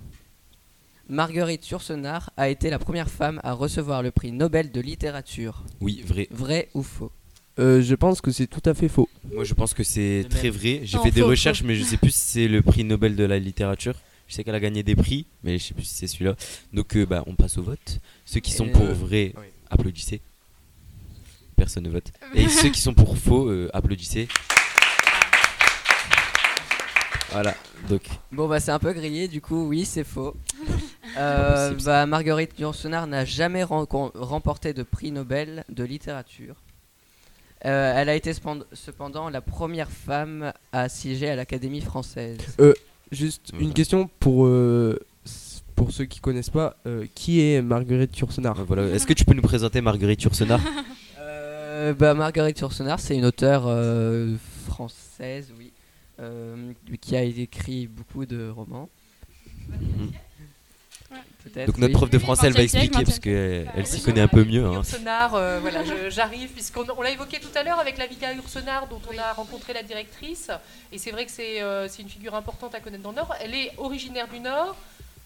Marguerite Yourcenar a été la première femme à recevoir le prix Nobel de littérature. Oui, vrai. Vrai ou faux? Euh, je pense que c'est tout à fait faux. Moi, je pense que c'est très vrai. J'ai Non, fait des faux, recherches, faux. mais je sais plus si c'est le prix Nobel de la littérature. Je sais qu'elle a gagné des prix, mais je sais plus si c'est celui-là. Donc, euh, bah, on passe au vote. Ceux qui sont Et, pour euh, vrai, oui. applaudissez. Personne ne vote. <laughs> Et ceux qui sont pour faux, euh, applaudissez. Voilà. Donc, Bon bah c'est un peu grillé du coup oui c'est faux. <laughs> Euh, Possible, bah, Marguerite Yourcenar n'a jamais rencon- remporté de prix Nobel de littérature. Euh, elle a été cependant la première femme à siéger à l'Académie française. Euh, juste Voilà. une question pour, euh, pour ceux qui connaissent pas. euh, qui est Marguerite Yourcenar? Voilà. Est-ce que tu peux nous présenter Marguerite Yourcenar? <laughs> Euh, bah, Marguerite Yourcenar c'est une auteure euh, française oui, euh, qui a écrit beaucoup de romans. Peut-être, Donc, notre oui. prof de français, elle va 20e siècle, expliquer parce 20e. qu'elle elle s'y connaît un peu mieux. hein. Ursenard, euh, voilà, j'arrive, puisqu'on on l'a évoqué tout à l'heure avec la Vika Ursenard, dont on a rencontré la directrice. Et c'est vrai que c'est euh, c'est une figure importante à connaître dans le Nord. Elle est originaire du Nord.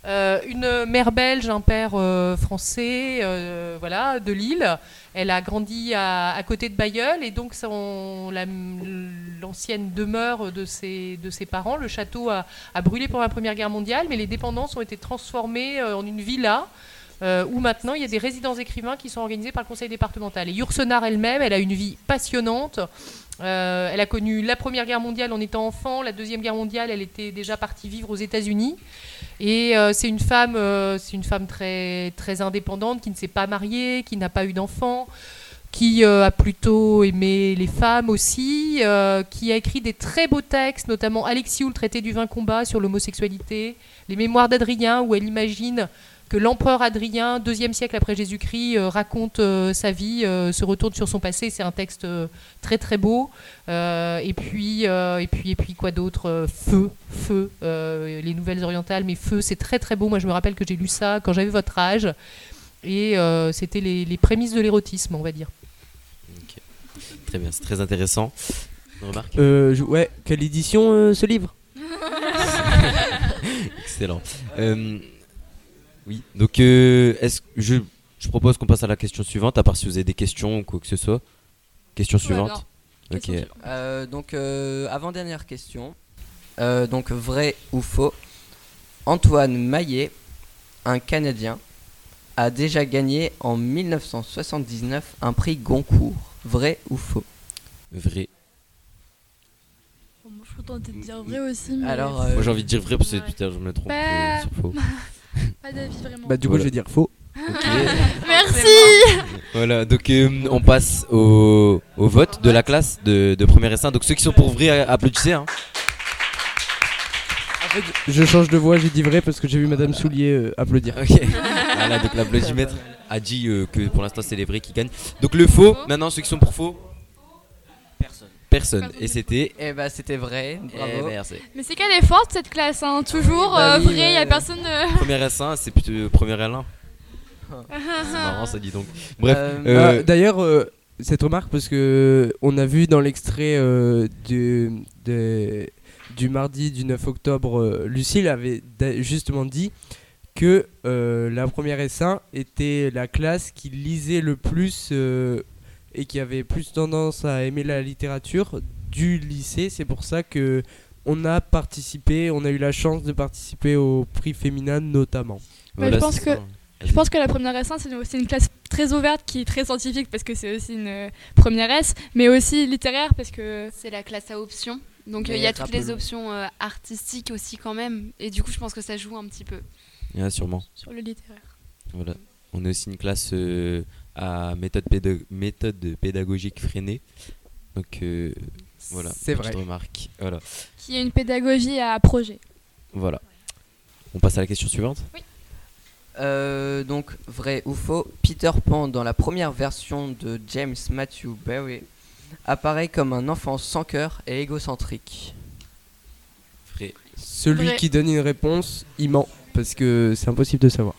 Euh, une mère belge, un père euh, français, euh, voilà, de Lille. Elle a grandi à, côté de Bayeul et donc son- la- l'ancienne demeure de ses, de ses parents, le château a, a brûlé pendant la Première Guerre mondiale, mais les dépendances ont été transformées en une villa. où maintenant il y a des résidences écrivains qui sont organisées par le conseil départemental. Et Yourcenar elle-même, elle a une vie passionnante. Euh, elle a connu la Première Guerre mondiale en étant enfant, la Deuxième Guerre mondiale, elle était déjà partie vivre aux États-Unis. Et euh, c'est une femme, euh, c'est une femme très très indépendante, qui ne s'est pas mariée, qui n'a pas eu d'enfant, qui a plutôt aimé les femmes aussi, qui a écrit des très beaux textes, notamment Alexiou, le traité du vin combat sur l'homosexualité, les mémoires d'Adrien, où elle imagine que l'empereur Adrien, deuxième siècle après Jésus-Christ, euh, raconte euh, sa vie, euh, se retourne sur son passé. C'est un texte euh, très très beau. Euh, et puis euh, et puis et puis quoi d'autre Feu, feu, euh, les nouvelles orientales, mais feu, c'est très très beau. Moi, je me rappelle que j'ai lu ça quand j'avais votre âge, et euh, c'était les, les prémices de l'érotisme, on va dire. Très bien, c'est très intéressant. Une remarque? Euh, je- ouais, quelle édition euh, ce livre? <laughs> Excellent. Euh, oui, donc euh, est-ce que je, je propose qu'on passe à la question suivante, à part si vous avez des questions ou quoi que ce soit. Question suivante. ok. Euh, donc, euh, avant-dernière question. Euh, donc, vrai ou faux Antoine Maillet, un Canadien, a déjà gagné en 1979 un prix Goncourt. Vrai ou faux? Vrai. Bon, moi, je suis de dire vrai aussi. Mais... Alors, Moi j'ai envie de dire vrai parce que putain, je me trompe Bah, euh, sur faux. <laughs> <laughs> Pas d'avis vraiment. Bah, du coup, je vais dire faux. <laughs> Merci Voilà, donc euh, on passe au, au vote de la classe de, de première S1. Donc ceux qui sont pour vrai, euh, applaudissez. Hein. Je change de voix, j'ai dit vrai parce que j'ai vu Madame Soulier euh, applaudir. Ok. voilà, donc l'applaudimètre a dit euh, que pour l'instant c'est les vrais qui gagnent. Donc le faux, maintenant ceux qui sont pour faux Personne. Et c'était. Eh bah, c'était vrai. Eh, Bravo. merci. Mais c'est qu'elle est forte cette classe, hein. toujours euh, vrai, il y a ouais. personne. de- <laughs> Première S1, c'est plutôt euh, première L1. <laughs> c'est marrant ça dit donc. Bref. Euh, euh, ah, D'ailleurs, euh, cette remarque, parce que on a vu dans l'extrait euh, du, de- du mardi du 9 octobre, euh, Lucille avait da- justement dit que euh, la première S1 était la classe qui lisait le plus euh, et qui avait plus tendance à aimer la littérature du lycée. C'est pour ça que on a participé, on a eu la chance de participer au prix féminin notamment. Ouais, je pense que je pense que la première S1 c'est une, classe très ouverte qui est très scientifique parce que c'est aussi une euh, première S, mais aussi littéraire parce que c'est la classe à options. Donc euh, il y a toutes les options euh, artistiques aussi quand même. Et du coup je pense que ça joue un petit peu. Ouais, sûrement. sur le littéraire. Voilà. On a aussi une classe euh, à méthode, pédag- méthode pédagogique freinée. Donc euh, voilà. C'est vrai. remarque. Voilà. Qui est une pédagogie à projet. Voilà. On passe à la question suivante. Euh, donc, vrai ou faux, Peter Pan, dans la première version de James Matthew Barrie, apparaît comme un enfant sans cœur et égocentrique. Vrai. Celui Vrai. qui donne une réponse, il ment parce que c'est impossible de savoir.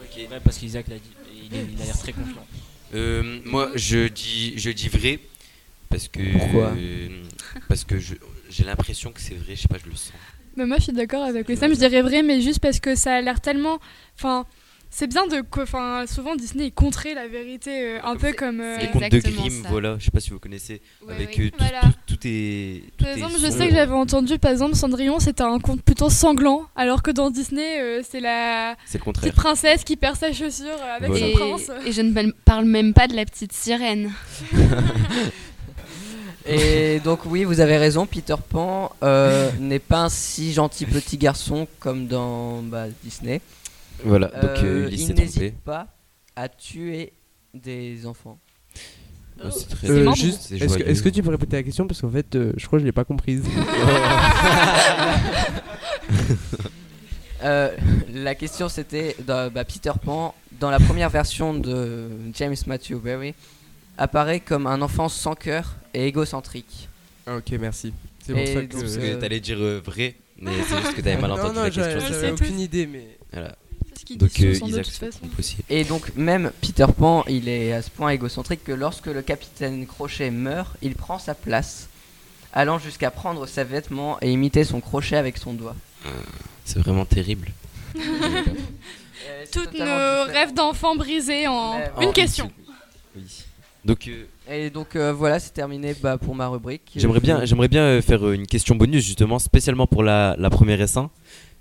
Ouais, parce qu'Isaac l'a dit. Il, est- il a l'air très confiant. Euh, moi, je dis, je dis vrai parce que. Pourquoi euh, Parce que je- j'ai l'impression que c'est vrai. Je sais pas, je le sens. Mais moi je suis d'accord avec le Sam, je dirais vrai, mais juste parce que ça a l'air tellement. Enfin, c'est bien de. Enfin, souvent Disney est contré la vérité, euh, un peu comme. euh, Les contes de Grimm, voilà. Je sais pas si vous connaissez. avec oui. euh, tout, Voilà. tout- tout est. tout Par est exemple, je sais que j'avais entendu, par exemple, Cendrillon, c'était un conte plutôt sanglant, alors que dans Disney, euh, c'est la C'est le contraire. petite princesse qui perd sa chaussure euh, avec Voilà. son Et, prince. et je ne parle- parle même pas de la petite sirène. <laughs> Et donc, oui, vous avez raison, Peter Pan euh, n'est pas un si gentil petit garçon comme dans bah, Disney. Voilà, donc, euh, Ulysse il trompé. n'hésite pas à tuer des enfants. Oh, c'est très- Euh, marrant. juste, C'est est-ce que, joyeux. est-ce que tu peux répéter la question? Parce qu'en fait, euh, je crois que je l'ai pas comprise. <laughs> <laughs> Euh, la question c'était dans- bah, Peter Pan dans la première version de James Matthew Barrie apparaît comme un enfant sans cœur et égocentrique. Ah, ok, merci. C'est pour Et ça que. donc, Parce euh, que t'allais dire euh, vrai, mais c'est juste que t'avais <laughs> mal Non, entendu non, la j'avais- question. j'avais c'est ça. aucune idée, mais- Voilà. Donc disent euh, de toute façon. Et donc même Peter Pan, il est à ce point égocentrique que lorsque le capitaine Crochet meurt, il prend sa place, allant jusqu'à prendre ses vêtements et imiter son crochet avec son doigt. C'est vraiment terrible. Tous totalement nos différent. rêves d'enfants brisés en Mais une question. Oui. Donc, euh, Et donc euh, voilà, c'est terminé bah, pour ma rubrique. J'aimerais bien, j'aimerais bien euh, faire euh, une question bonus justement, spécialement pour la, la première S1.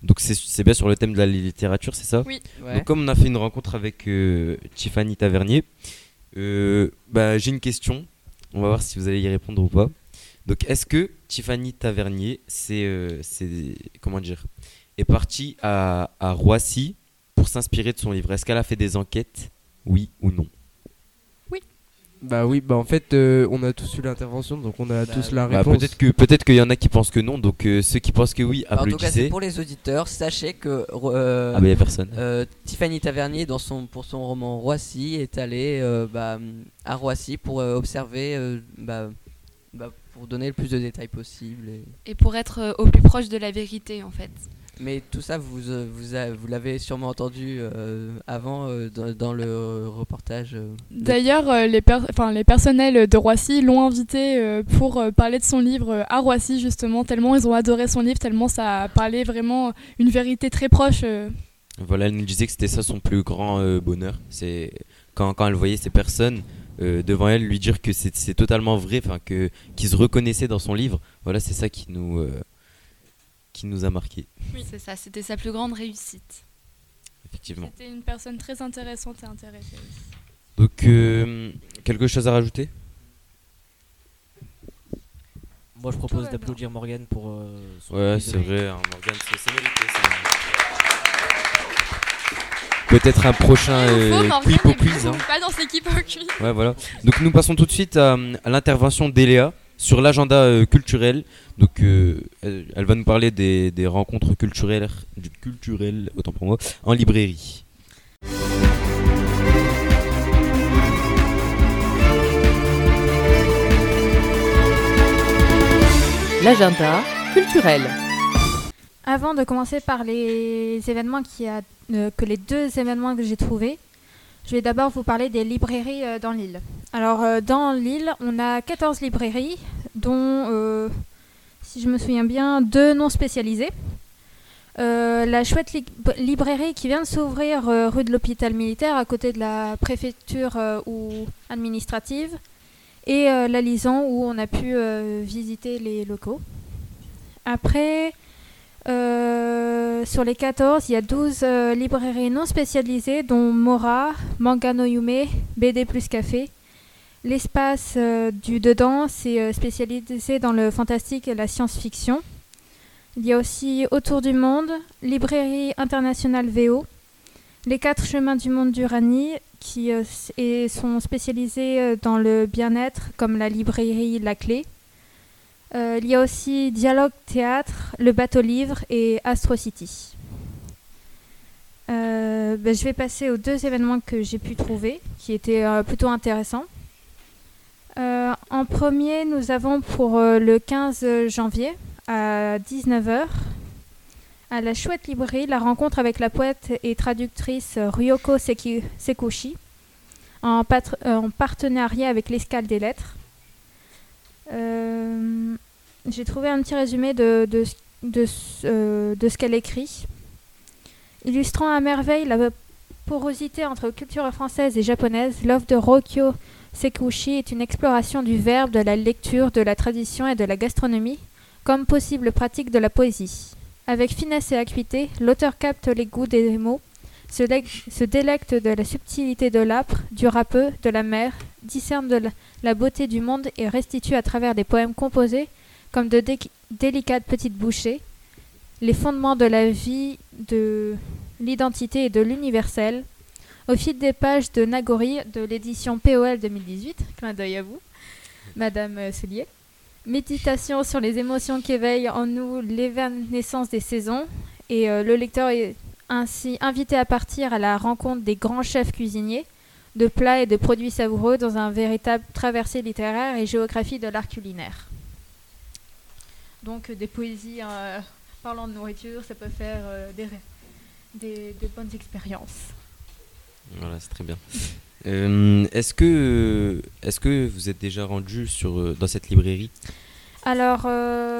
Donc c'est- bien sur le thème de la littérature, c'est ça? Oui. Ouais. Donc comme on a fait une rencontre avec euh, Tiffany Tavernier, euh, bah, j'ai une question. On va voir si vous allez y répondre ou pas. Donc est-ce que Tiffany Tavernier, c'est, euh, comment dire, est partie à, à Roissy pour s'inspirer de son livre? Est-ce qu'elle a fait des enquêtes, oui ou non? Bah oui, bah en fait, euh, on a tous eu l'intervention, donc on a tous la Bah, réponse. peut-être que peut-être qu'il y en a qui pensent que non. Donc euh, ceux qui pensent que oui, En tout cas, applaudissez. c'est pour les auditeurs. Sachez que euh, Ah, bah, y a personne. euh, Tiffany Tavernier, dans son, pour son roman Roissy, est allée euh, bah, à Roissy pour euh, observer, euh, bah, bah, pour donner le plus de détails possible. et- Et pour être au plus proche de la vérité, en fait. Mais tout ça, vous, euh, vous, vous l'avez sûrement entendu euh, avant euh, dans, dans le reportage. euh, de- D'ailleurs, euh, les, per- enfin, les personnels de Roissy l'ont invité euh, pour euh, parler de son livre euh, à Roissy, justement, tellement ils ont adoré son livre, tellement ça a parlé vraiment une vérité très proche. euh. Voilà, elle nous disait que c'était ça son plus grand euh, bonheur. C'est quand, quand elle voyait ces personnes euh, devant elle lui dire que c'est totalement vrai, enfin que qu'ils se reconnaissaient dans son livre. Voilà, c'est ça qui nous euh, qui nous a marqué. Oui, c'est ça, c'était sa plus grande réussite. Effectivement. C'était une personne très intéressante et intéressée aussi. Donc euh, quelque chose à rajouter? Moi, je propose d'applaudir Morgane pour. euh, son Ouais, c'est vrai, hein, Morgane, c'est mérité. Peut-être un prochain euh, au quiz. hein. Pas dans cette équipe au quiz. Ouais, voilà. Donc nous passons tout de suite à, à l'intervention d'Eléa sur l'agenda euh, culturel. Donc euh, elle, elle va nous parler des, des rencontres culturelles, du culturel, autant pour moi, en librairie. L'agenda culturel. Avant de commencer par les événements qui a, euh, que les deux événements que j'ai trouvés, je vais d'abord vous parler des librairies euh, dans l'île. Alors euh, dans l'île, on a 14 librairies, dont, euh, si je me souviens bien, deux non spécialisées. La chouette li- librairie qui vient de s'ouvrir rue de l'hôpital militaire à côté de la préfecture ou administrative et la Lison où on a pu visiter les locaux. Après, euh, sur les 14, il y a 12 euh, librairies non spécialisées, dont Mora, Manga no Yume, BD plus Café. L'espace euh, du dedans, c'est spécialisé dans le fantastique et la science-fiction. Il y a aussi Autour du monde, Librairie internationale VO, Les quatre chemins du monde d'Uranie, qui sont spécialisés dans le bien-être, comme la librairie La Clé. Euh, il y a aussi Dialogue Théâtre, Le Bateau Livre et Astro City. Euh, ben, je vais passer aux deux événements que j'ai pu trouver, qui étaient euh, plutôt intéressants. En premier, nous avons pour le 15 janvier à 19h, à la chouette librairie, la rencontre avec la poète et traductrice Ryoko Seki- Sekushi, en partenariat avec l'Escale des Lettres. Euh, J'ai trouvé un petit résumé de, euh, de ce qu'elle écrit. Illustrant à merveille la porosité entre culture française et japonaise, l'œuvre de Rokyo Sekushi est une exploration du verbe, de la lecture, de la tradition et de la gastronomie comme possible pratique de la poésie. Avec finesse et acuité, l'auteur capte les goûts des mots, se, lec- se délecte de la subtilité de l'âpre, du râpeux, de la mer, discerne la, beauté du monde et restitue à travers des poèmes composés comme de dé- délicates petites bouchées les fondements de la vie, de l'identité et de l'universel au fil des pages de Nagori de l'édition POL 2018. Clin d'œil à vous, Madame euh, Soulier. Méditation sur les émotions qu'éveille en nous l'évanescence des saisons. Et euh, le lecteur est ainsi invité à partir à la rencontre des grands chefs cuisiniers, de plats et de produits savoureux dans un véritable traversée littéraire et géographie de l'art culinaire. Donc euh, des poésies euh, parlant de nourriture, ça peut faire euh, des, des, des bonnes expériences. Voilà, c'est très bien. <laughs> Euh, est-ce que est-ce que vous êtes déjà rendu sur dans cette librairie? Alors,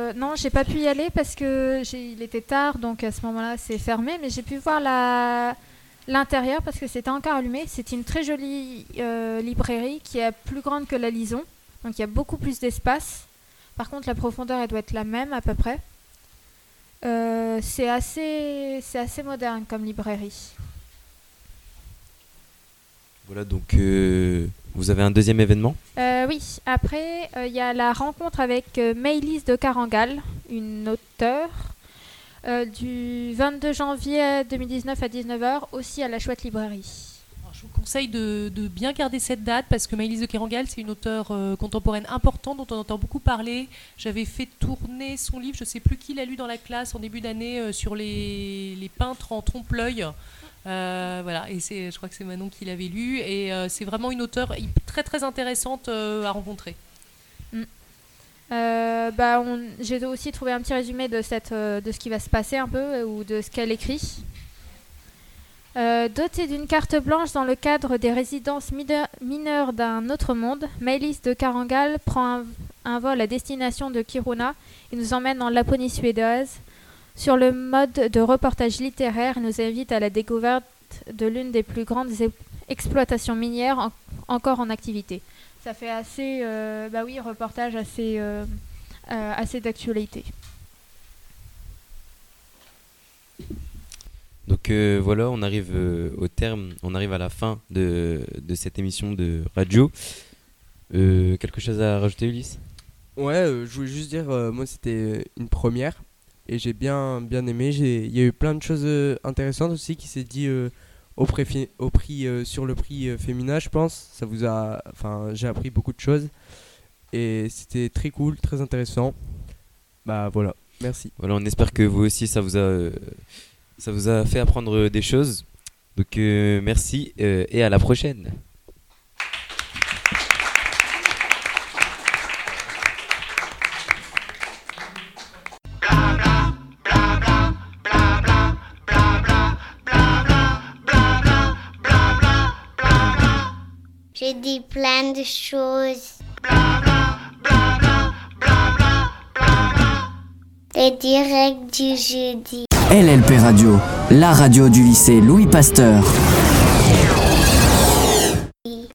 euh, non, j'ai pas pu y aller parce que il était tard, donc à ce moment-là, c'est fermé. Mais j'ai pu voir l'intérieur parce que c'était encore allumé. C'est une très jolie euh, librairie qui est plus grande que la Lison, donc il y a beaucoup plus d'espace. Par contre, la profondeur, elle doit être la même à peu près. Euh, c'est assez, c'est assez moderne comme librairie. Voilà, donc euh, vous avez un deuxième événement? Euh, oui, après, euh, il y a la rencontre avec euh, Maëlys de Carangal, une auteure, euh, du 22 janvier 2019 à 19h, aussi à la Chouette Librairie. Je vous conseille de, de bien garder cette date parce que Maëlys de Kerangal, c'est une auteure euh, contemporaine importante dont on entend beaucoup parler. J'avais fait tourner son livre, je ne sais plus qui l'a lu dans la classe en début d'année, euh, sur les, les peintres en trompe-l'œil. Euh, voilà, et c'est, je crois que c'est Manon qui l'avait lu. Et euh, c'est vraiment une auteure très très intéressante euh, à rencontrer. Euh, bah, J'ai aussi trouvé un petit résumé de, cette, de ce qui va se passer un peu, ou de ce qu'elle écrit. Dotée d'une carte blanche dans le cadre des résidences mine- mineures d'un autre monde, Maëlys de Carangal prend un, un vol à destination de Kiruna et nous emmène en Laponie suédoise. Sur le mode de reportage littéraire, nous invite à la découverte de l'une des plus grandes exploitations minières en- encore en activité. Ça fait assez, euh, bah oui, reportage assez, euh, euh, assez d'actualité. Donc euh, voilà, on arrive euh, au terme, on arrive à la fin de, de cette émission de radio. Euh, quelque chose à rajouter, Ulysse? Ouais, euh, je voulais juste dire, euh, moi c'était une première et j'ai bien, bien aimé. Il y a eu plein de choses euh, intéressantes aussi qui s'est dit euh, au, au prix, euh, sur le prix féminin, je pense. Ça vous a, enfin, j'ai appris beaucoup de choses et c'était très cool, très intéressant. Bah voilà, merci. Voilà, on espère que vous aussi, ça vous a, ça vous a fait apprendre des choses. Donc merci et à la prochaine. Plein de choses. Les directs du jeudi. LLP Radio, la radio du lycée Louis Pasteur.